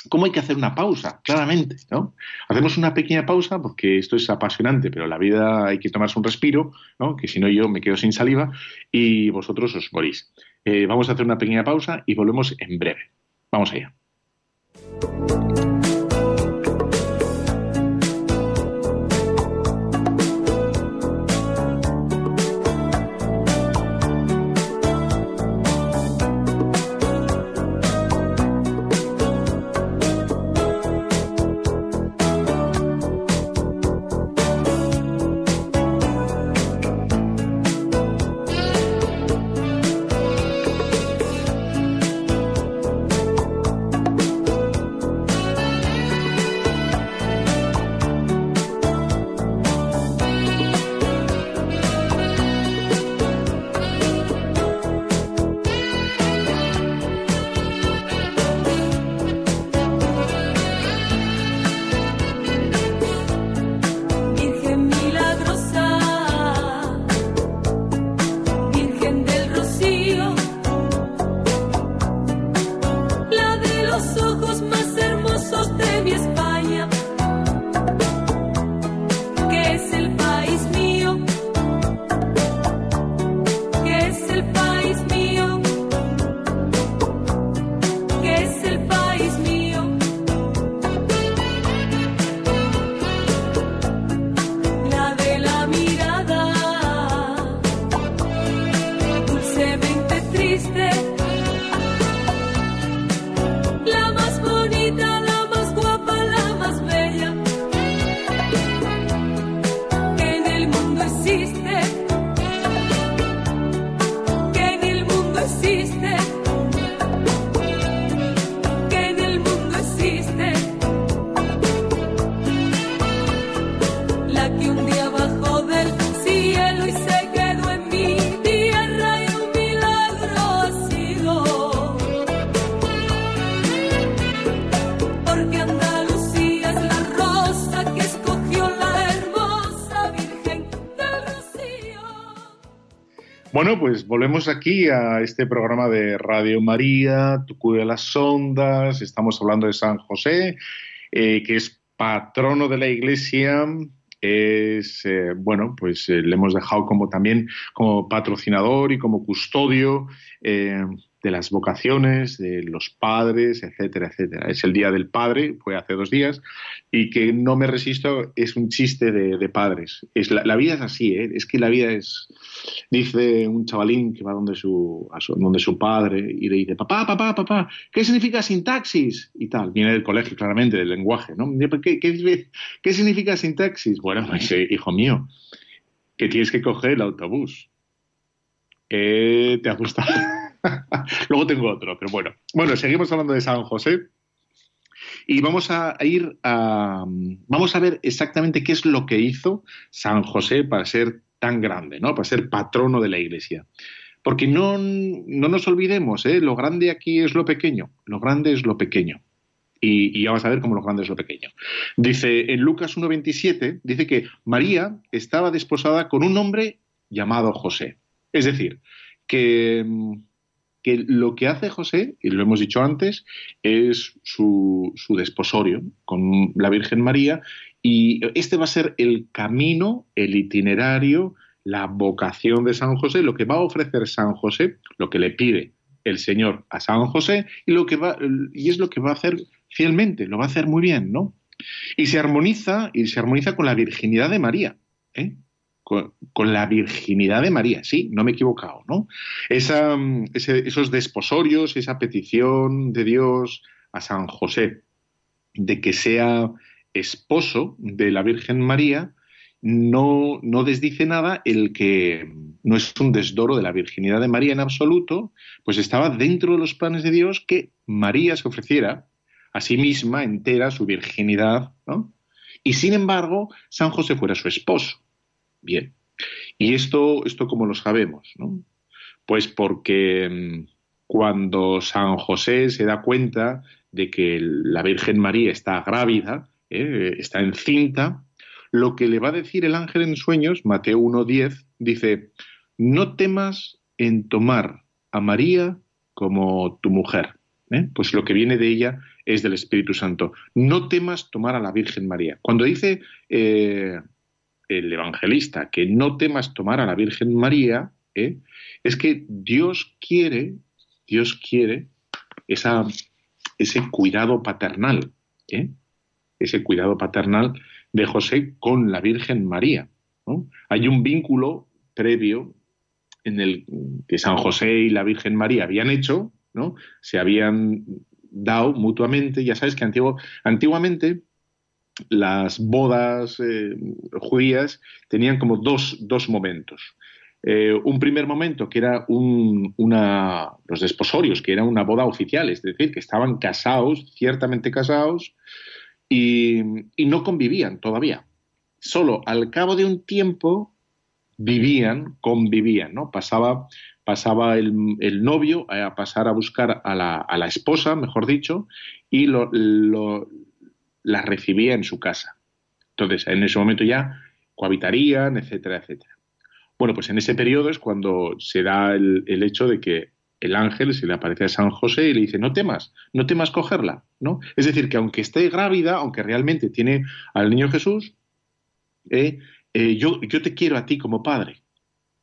cómo hay que hacer una pausa, claramente, ¿no? Hacemos una pequeña pausa porque esto es apasionante, pero la vida hay que tomarse un respiro, ¿no? Que si no yo me quedo sin saliva y vosotros os morís. Eh, vamos a hacer una pequeña pausa y volvemos en breve. Vamos allá. Bueno, pues volvemos aquí a este programa de Radio María, Tu de las Ondas. Estamos hablando de San José, eh, que es patrono de la Iglesia. Es, eh, bueno, pues eh, le hemos dejado como también como patrocinador y como custodio de las vocaciones, de los padres, etcétera, etcétera. Es el Día del Padre, fue hace dos días, y que no me resisto, es un chiste de, padres. Es la, vida es así, ¿eh? es que la vida es, dice un chavalín que va donde su, padre y le dice, papá, papá, papá, ¿qué significa sintaxis? Y tal, viene del colegio claramente, del lenguaje, ¿no? ¿Qué, significa sintaxis? Bueno, [LAUGHS] pues, hijo mío, que tienes que coger el autobús. ¿Qué te ha? [LAUGHS] Luego tengo otro, pero bueno. Bueno, seguimos hablando de San José. Y vamos a ir a. Vamos a ver exactamente qué es lo que hizo San José para ser tan grande, ¿no? Para ser patrono de la iglesia. Porque no, no nos olvidemos, ¿eh? lo grande aquí es lo pequeño. Lo grande es lo pequeño. Y, y, vamos a ver cómo lo grande es lo pequeño. Dice en Lucas 1.27, dice que María estaba desposada con un hombre llamado José. Es decir, que que lo que hace José, y lo hemos dicho antes, es su, desposorio con la Virgen María y este va a ser el camino, el itinerario, la vocación de San José, lo que va a ofrecer San José, lo que le pide el Señor a San José y, lo que va, y es lo que va a hacer fielmente, lo va a hacer muy bien, ¿no? Y se armoniza, y se armoniza con la virginidad de María. ¿eh? Con, la virginidad de María, sí, no me he equivocado, ¿no? Esa, esos desposorios, esa petición de Dios a San José de que sea esposo de la Virgen María, no, no desdice nada el que no es un desdoro de la virginidad de María en absoluto, pues estaba dentro de los planes de Dios que María se ofreciera a sí misma entera su virginidad, ¿no? Y sin embargo, San José fuera su esposo. Bien. ¿Y esto, esto cómo lo sabemos? ¿no? Pues porque mm, cuando San José se da cuenta de que la Virgen María está grávida, ¿eh? está encinta, lo que le va a decir el ángel en sueños, Mateo 1.10, dice, no temas en tomar a María como tu mujer. ¿eh? Pues lo que viene de ella es del Espíritu Santo. No temas tomar a la Virgen María. Cuando dice eh, el evangelista que no temas tomar a la Virgen María, ¿eh? es que Dios quiere, Dios quiere ese cuidado paternal, ¿eh? ese cuidado paternal de José con la Virgen María. Hay un vínculo previo en el que San José y la Virgen María habían hecho, ¿no? se habían dado mutuamente. Ya sabes que antiguamente las bodas eh, judías tenían como dos, momentos. Eh, un primer momento que era una, los desposorios, que era una boda oficial, es decir, que estaban casados, ciertamente casados, y, no convivían todavía. Solo al cabo de un tiempo vivían, convivían, ¿no? Pasaba, pasaba el, novio a pasar a buscar a la, esposa, mejor dicho, y lo, la recibía en su casa. Entonces, en ese momento ya cohabitarían, etcétera, etcétera. Bueno, pues en ese periodo es cuando se da el, hecho de que el ángel se le aparece a San José y le dice, no temas, no temas cogerla, ¿no? Es decir, que aunque esté grávida, aunque realmente tiene al niño Jesús, eh, eh, yo, yo, te quiero a ti como padre.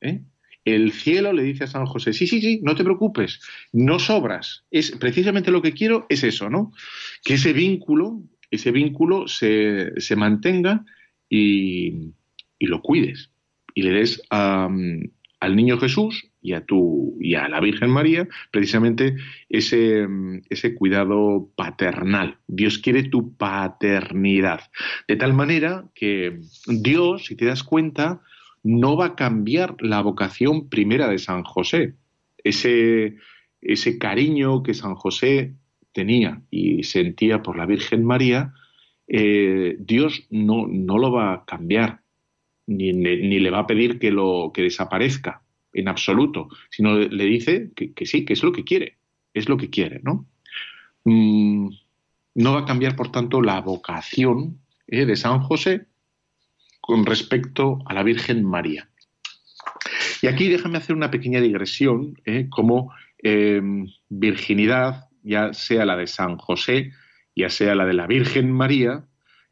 ¿eh? El cielo le dice a San José, sí, sí, sí, no te preocupes, no sobras. Es precisamente lo que quiero es eso, ¿no? Que ese vínculo ese vínculo se, mantenga y, lo cuides y le des al niño Jesús y a, tu, y a la Virgen María precisamente ese, ese cuidado paternal. Dios quiere tu paternidad. De tal manera que Dios, si te das cuenta, no va a cambiar la vocación primera de San José. Ese, ese cariño que San José tenía y sentía por la Virgen María, eh, Dios no, no, lo va a cambiar, ni, ni, le va a pedir que, lo, que desaparezca en absoluto, sino le dice que, sí, que es lo que quiere, es lo que quiere, ¿no? Mm, no va a cambiar, por tanto, la vocación eh, de San José con respecto a la Virgen María. Y aquí déjame hacer una pequeña digresión, ¿eh? como virginidad, ya sea la de San José, ya sea la de la Virgen María,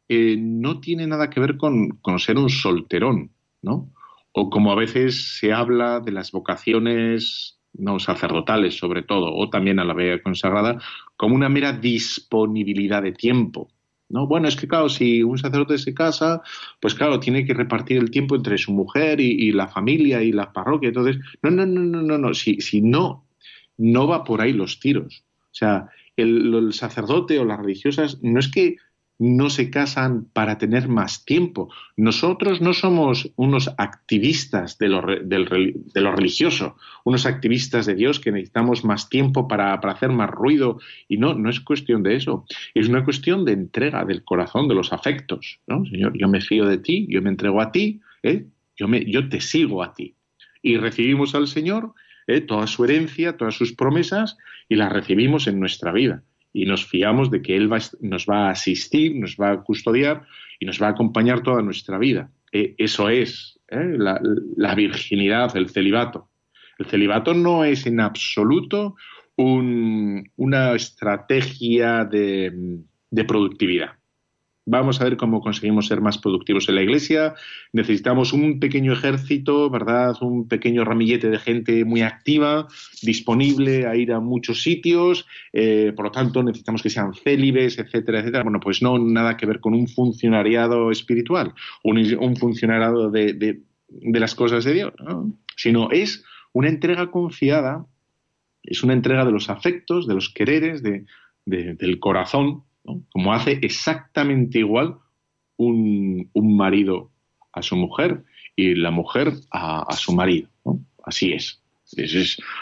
eh, no tiene nada que ver con, ser un solterón, ¿no? O como a veces se habla de las vocaciones no sacerdotales, sobre todo, o también a la vea consagrada, como una mera disponibilidad de tiempo. ¿no? Bueno, es que claro, si un sacerdote se casa, pues claro, tiene que repartir el tiempo entre su mujer y, la familia y la parroquia. Entonces, no, no, no, no, no, no. Si, si no, no va por ahí los tiros. O sea, el, sacerdote o las religiosas no es que no se casan para tener más tiempo. Nosotros no somos unos activistas de lo, religioso, unos activistas de Dios que necesitamos más tiempo para, hacer más ruido. Y no, no es cuestión de eso. Es una cuestión de entrega del corazón, de los afectos. ¿no? Señor, yo me fío de ti, yo me entrego a ti, ¿eh? yo, me, yo te sigo a ti. Y recibimos al Señor ¿eh? toda su herencia, todas sus promesas, y las recibimos en nuestra vida. Y nos fiamos de que Él nos va a asistir, nos va a custodiar y nos va a acompañar toda nuestra vida. Eh, eso es ¿eh? la, virginidad, el celibato. El celibato no es en absoluto una estrategia de productividad vamos a ver cómo conseguimos ser más productivos en la iglesia. Necesitamos un pequeño ejército, ¿verdad? Un pequeño ramillete de gente muy activa, disponible a ir a muchos sitios. Eh, por lo tanto, necesitamos que sean célibes, etcétera, etcétera. Bueno, pues no nada que ver con un funcionariado espiritual, un, un funcionariado de, las cosas de Dios, sino es una entrega confiada, es una entrega de los afectos, de los quereres, del corazón como hace exactamente igual un, marido a su mujer y la mujer a, su marido. Así es.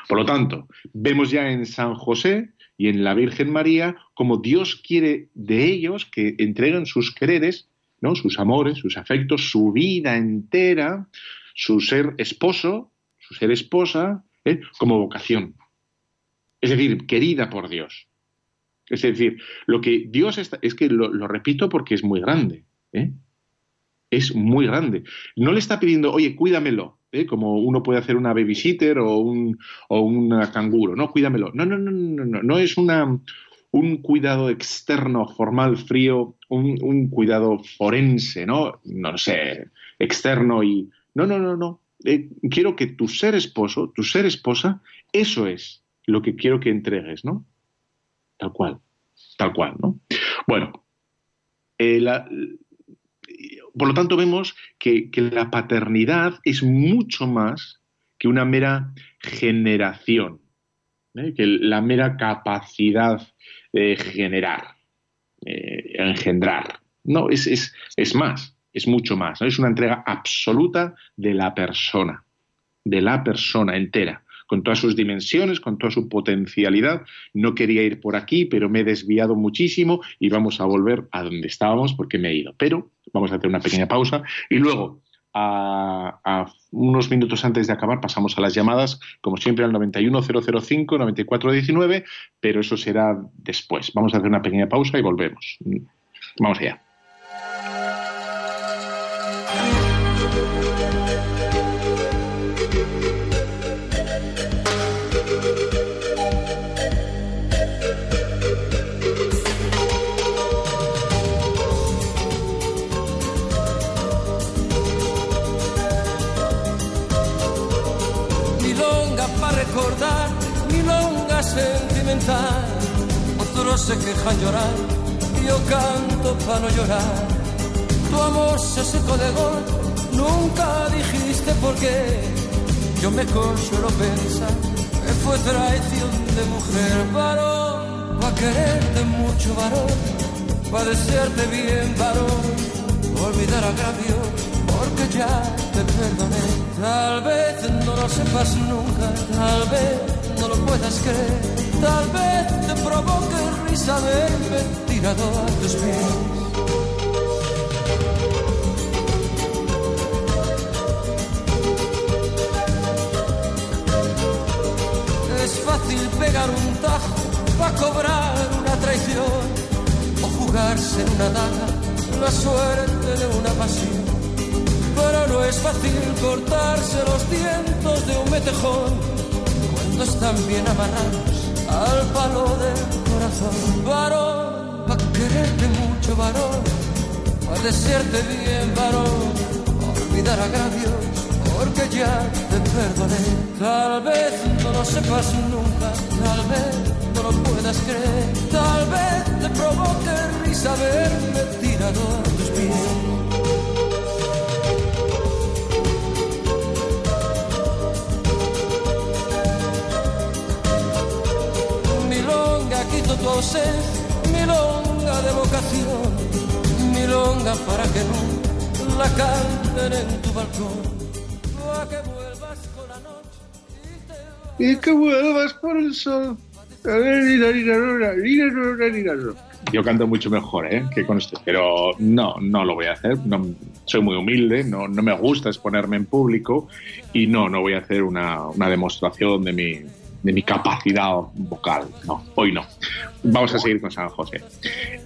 Por lo tanto, vemos ya en San José y en la Virgen María como Dios quiere de ellos que entreguen sus quereres, ¿no? sus amores, sus afectos, su vida entera, su ser esposo, su ser esposa, ¿eh? como vocación. Es decir, querida por Dios. Es decir, lo que Dios está, es que lo, repito porque es muy grande. ¿eh? Es muy grande. No le está pidiendo, oye, cuídamelo, ¿eh? como uno puede hacer una babysitter o un o una canguro, no, cuídamelo. No, no, no, no, no, no es una, un cuidado externo, formal, frío, un, cuidado forense, ¿no? No sé, externo y. No, no, no, no. Eh, quiero que tu ser esposo, tu ser esposa, eso es lo que quiero que entregues, ¿no? Tal cual, tal cual, ¿no? Bueno, eh, por lo tanto vemos que, la paternidad es mucho más que una mera generación, ¿eh? que la mera capacidad de generar, eh, engendrar. No, es, es, es, más, es mucho más. Es una entrega absoluta de la persona, de la persona entera con todas sus dimensiones, con toda su potencialidad. No quería ir por aquí, pero me he desviado muchísimo y vamos a volver a donde estábamos porque me he ido. Pero vamos a hacer una pequeña pausa y luego a, unos minutos antes de acabar pasamos a las llamadas, como siempre al 91005-9419, pero eso será después. Vamos a hacer una pequeña pausa y volvemos. Vamos allá. Se quejan llorar, yo canto para no llorar. Tu amor se secó de gol, nunca dijiste por qué. Yo me consuelo pensar que fue traición de mujer, varón, va a quererte mucho, varón, va a desearte bien, varón, olvidar agravio, porque ya te perdoné. Tal vez no lo sepas nunca, tal vez no lo puedas creer. Tal vez te provoque risa verme tirado a tus pies. Es fácil pegar un tajo para cobrar una traición o jugarse en una daga la suerte de una pasión Pero no es fácil cortarse los dientes de un metejón cuando están bien amarrados al palo del corazón. Varón, pa' quererte mucho, varón, pa' desearte bien, varón, olvidar agravios, porque ya te perdoné. Tal vez no lo sepas nunca, tal vez no lo puedas creer, tal vez te provoque risa verme tirado a tus pies. Tu ausencia, milonga de vocación, milonga para que no la canten en tu balcón. A que vuelvas con la noche y te Y que vuelvas por el sol. Yo canto mucho mejor ¿eh? que con esto, pero no, no lo voy a hacer. No, soy muy humilde, no, no me gusta exponerme en público y no, no voy a hacer una, una demostración de mi, de mi capacidad vocal. No, hoy no. Vamos a seguir con San José.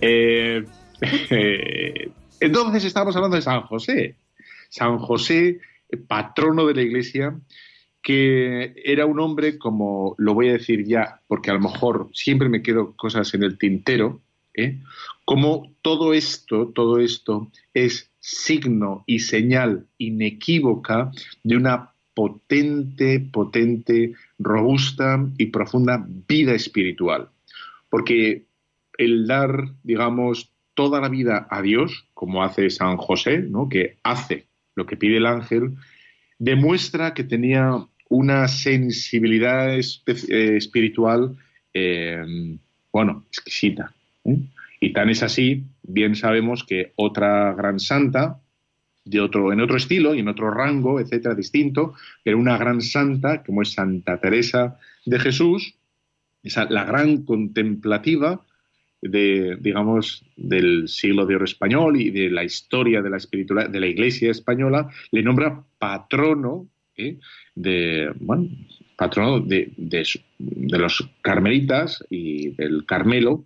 Eh, [LAUGHS] entonces estamos hablando de San José. San José, patrono de la iglesia, que era un hombre, como lo voy a decir ya, porque a lo mejor siempre me quedo cosas en el tintero, ¿eh? como todo esto, todo esto es signo y señal inequívoca de una potente, potente, robusta y profunda vida espiritual. Porque el dar, digamos, toda la vida a Dios, como hace San José, ¿no? que hace lo que pide el ángel, demuestra que tenía una sensibilidad eh, espiritual, eh, bueno, exquisita. ¿eh? Y tan es así, bien sabemos que otra gran santa, de otro, en otro estilo y en otro rango, etcétera, distinto, pero una gran santa como es Santa Teresa de Jesús, esa, la gran contemplativa de, digamos, del siglo de oro español y de la historia de la de la Iglesia española, le nombra patrono ¿eh? de, bueno, patrono de, de los carmelitas y del Carmelo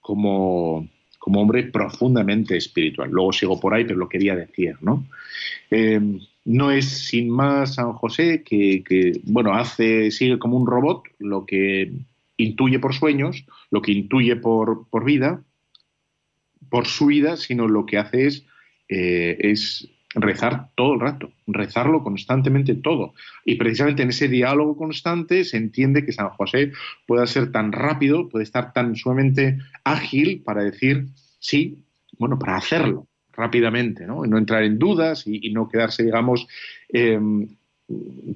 como como hombre profundamente espiritual. Luego sigo por ahí, pero lo quería decir, ¿no? Eh, no es sin más San José que, que, bueno, hace, sigue como un robot lo que intuye por sueños, lo que intuye por, por vida, por su vida, sino lo que hace es, eh, es rezar todo el rato, rezarlo constantemente todo. Y precisamente en ese diálogo constante se entiende que San José pueda ser tan rápido, puede estar tan sumamente ágil para decir sí, bueno, para hacerlo rápidamente, ¿no? Y no entrar en dudas y, no quedarse, digamos, eh,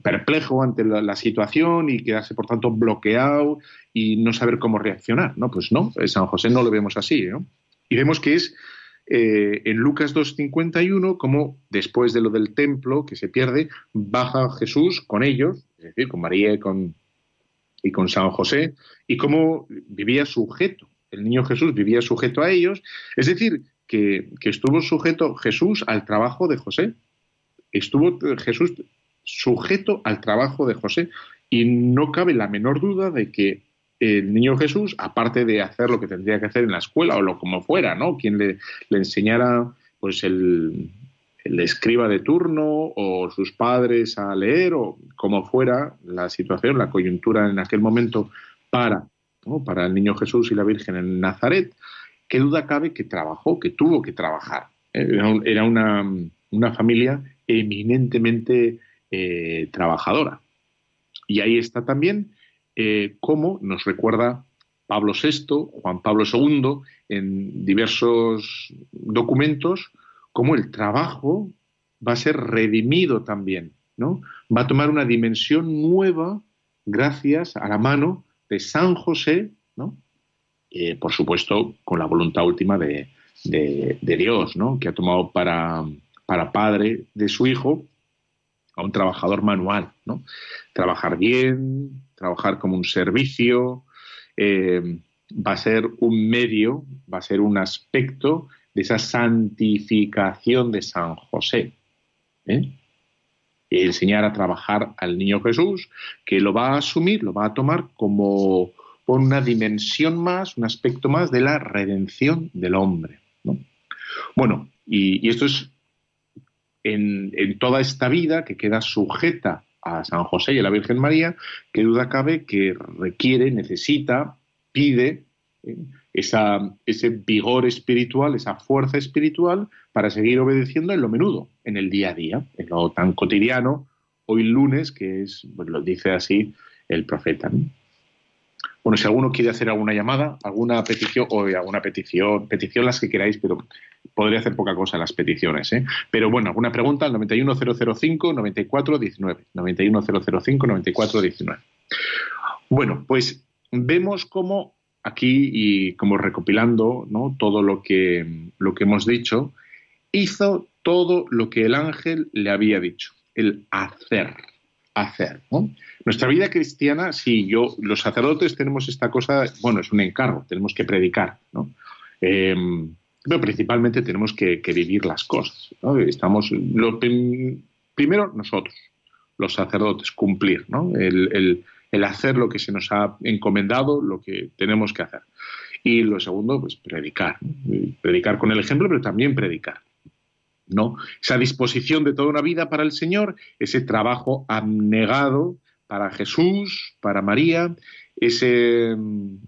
perplejo ante la, la, situación y quedarse, por tanto, bloqueado y no saber cómo reaccionar, ¿no? Pues no, San José no lo vemos así, ¿no? Y vemos que es eh, en Lucas 2.51, como después de lo del templo que se pierde, baja Jesús con ellos, es decir, con María y con, San José, y cómo vivía sujeto. El niño Jesús vivía sujeto a ellos, es decir, que estuvo sujeto Jesús al trabajo de José. Estuvo Jesús sujeto al trabajo de José. Y no cabe la menor duda de que el niño Jesús, aparte de hacer lo que tendría que hacer en la escuela o lo como fuera, ¿no? Quien le, enseñara, pues el, el, escriba de turno o sus padres a leer o como fuera la situación, la coyuntura en aquel momento para, ¿no? para el niño Jesús y la Virgen en Nazaret, qué duda cabe que trabajó, que tuvo que trabajar. Era una, una familia eminentemente eh, trabajadora. Y ahí está también eh, cómo nos recuerda Pablo VI, Juan Pablo II, en diversos documentos, cómo el trabajo va a ser redimido también, ¿no? Va a tomar una dimensión nueva gracias a la mano de San José, ¿no? Por supuesto, con la voluntad última de, de, de Dios, ¿no? Que ha tomado para, para padre de su hijo a un trabajador manual, ¿no? Trabajar bien, trabajar como un servicio, eh, va a ser un medio, va a ser un aspecto de esa santificación de San José. ¿eh? Enseñar a trabajar al niño Jesús, que lo va a asumir, lo va a tomar como una dimensión más, un aspecto más de la redención del hombre. ¿no? Bueno, y esto es en, en toda esta vida que queda sujeta a San José y a la Virgen María, qué duda cabe que requiere, necesita, pide ¿eh? esa, ese vigor espiritual, esa fuerza espiritual para seguir obedeciendo en lo menudo, en el día a día, en lo tan cotidiano, hoy lunes, que es, pues lo dice así el profeta. Bueno, si alguno quiere hacer alguna llamada, alguna petición, o alguna petición, petición las que queráis, pero podría hacer poca cosa las peticiones. ¿eh? Pero bueno, alguna pregunta al 91005-9419. 91005-9419. Bueno, pues vemos cómo aquí, y como recopilando todo lo que, lo que hemos dicho, hizo todo lo que el ángel le había dicho, el hacer hacer. Nuestra vida cristiana, sí, yo, los sacerdotes tenemos esta cosa, bueno, es un encargo, tenemos que predicar, ¿no? Em, pero principalmente tenemos que, vivir las cosas. Estamos, lo, primero nosotros, los sacerdotes, cumplir, ¿no? El, el, hacer lo que se nos ha encomendado, lo que tenemos que hacer. Y lo segundo, pues predicar. Predicar con el ejemplo, pero también predicar. ¿No? Esa disposición de toda una vida para el Señor, ese trabajo abnegado para Jesús, para María, ese,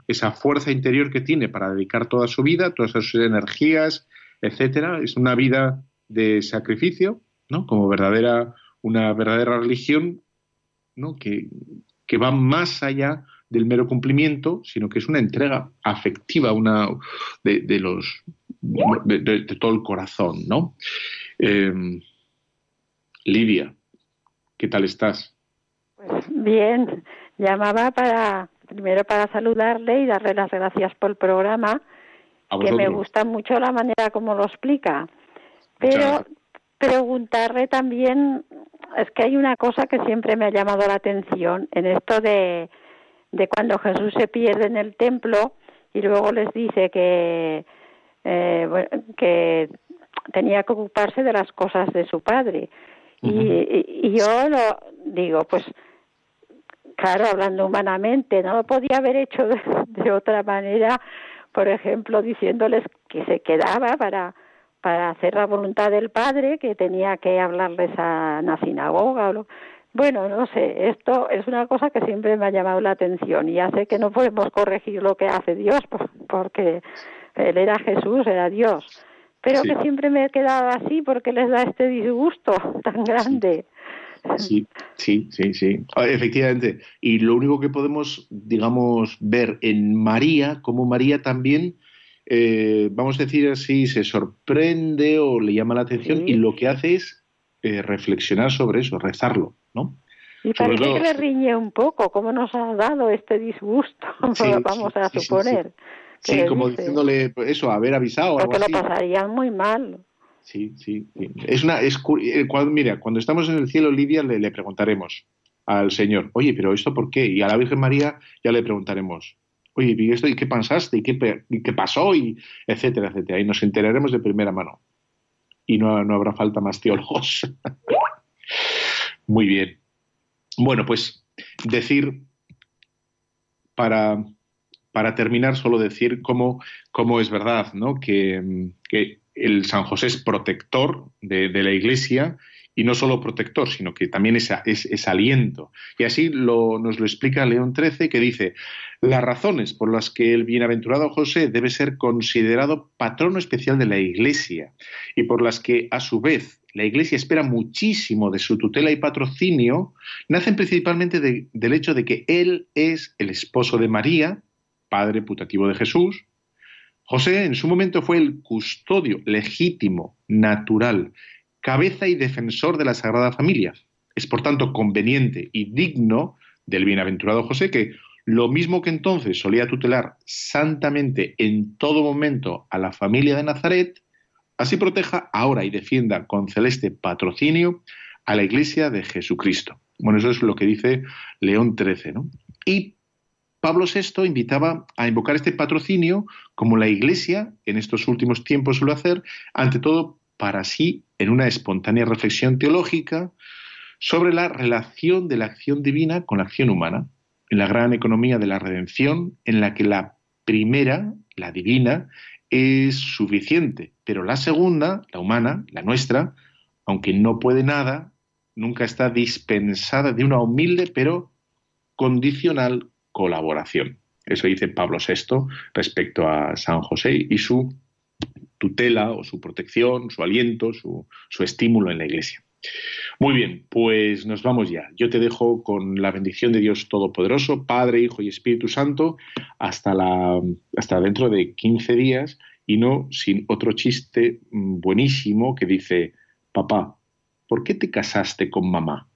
esa fuerza interior que tiene para dedicar toda su vida, todas sus energías, etcétera, es una vida de sacrificio, ¿no? Como verdadera, una verdadera religión, ¿no? Que, que va más allá del mero cumplimiento, sino que es una entrega afectiva una, de, los, de, todo el corazón, ¿no? Em, Lidia, ¿qué tal estás? Pues bien, llamaba para primero para saludarle y darle las gracias por el programa, que me gusta mucho la manera como lo explica. Pero preguntarle también, es que hay una cosa que siempre me ha llamado la atención en esto de, de cuando Jesús se pierde en el templo y luego les dice que, eh, que tenía que ocuparse de las cosas de su padre. y, yo lo digo, pues claro, hablando humanamente, no lo podía haber hecho de, otra manera, por ejemplo, diciéndoles que se quedaba para para hacer la voluntad del padre, que tenía que hablarles a una sinagoga. O bueno, no sé, esto es una cosa que siempre me ha llamado la atención y hace que no podemos corregir lo que hace Dios, porque él era Jesús, era Dios. Pero que siempre me he quedado así porque les da este disgusto [LAUGHS] tan grande. Sí, sí, sí, sí. Efectivamente. Y lo único que podemos, digamos, ver en María, como María también, eh, vamos a decir así, se sorprende o le llama la atención y lo que hace es eh, reflexionar sobre eso, rezarlo, ¿no? Y parece que le riñe un poco, ¿cómo nos ha dado este disgusto? [LAUGHS] vamos a suponer. Sí, como diciéndole pues, eso, haber avisado. Porque lo pasarían muy mal. Sí, sí, Es una, es, eh, cuando, mira, cuando estamos en el cielo, Lidia, le, preguntaremos al Señor, oye, pero ¿esto por qué? Y a la Virgen María ya le preguntaremos, oye, ¿y esto y qué pensaste? ¿Y qué, y qué pasó? Y etcétera, etcétera. Y nos enteraremos de primera mano. Y no, no habrá falta más teólogos. [LAUGHS] Muy bien. Bueno, pues decir para para terminar, solo decir cómo, es verdad ¿no? que, el San José es protector de, la Iglesia y no solo protector, sino que también es, es, aliento. Y así lo, nos lo explica León XIII, que dice, las razones por las que el bienaventurado José debe ser considerado patrono especial de la Iglesia y por las que, a su vez, la Iglesia espera muchísimo de su tutela y patrocinio, nacen principalmente del hecho de que Él es el esposo de María, padre putativo de Jesús, José en su momento fue el custodio legítimo, natural, cabeza y defensor de la Sagrada Familia. Es por tanto conveniente y digno del bienaventurado José que, lo mismo que entonces solía tutelar santamente en todo momento a la familia de Nazaret, así proteja ahora y defienda con celeste patrocinio a la Iglesia de Jesucristo. Bueno, eso es lo que dice León XIII. ¿no? Y Pablo VI invitaba a invocar este patrocinio como la Iglesia en estos últimos tiempos suele hacer, ante todo para sí, en una espontánea reflexión teológica sobre la relación de la acción divina con la acción humana, en la gran economía de la redención, en la que la primera, la divina, es suficiente, pero la segunda, la humana, la nuestra, aunque no puede nada, nunca está dispensada de una humilde pero condicional colaboración. Eso dice Pablo VI respecto a San José y su tutela o su protección, su aliento, su, estímulo en la Iglesia. Muy bien, pues nos vamos ya. Yo te dejo con la bendición de Dios Todopoderoso, Padre, Hijo y Espíritu Santo, hasta, la, hasta dentro de 15 días y no sin otro chiste buenísimo que dice, papá, ¿por qué te casaste con mamá?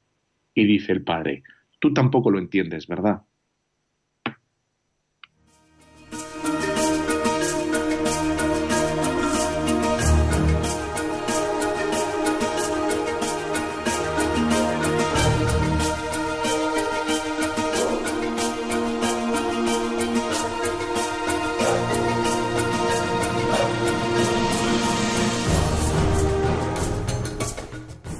Y dice el padre, tú tampoco lo entiendes, ¿verdad?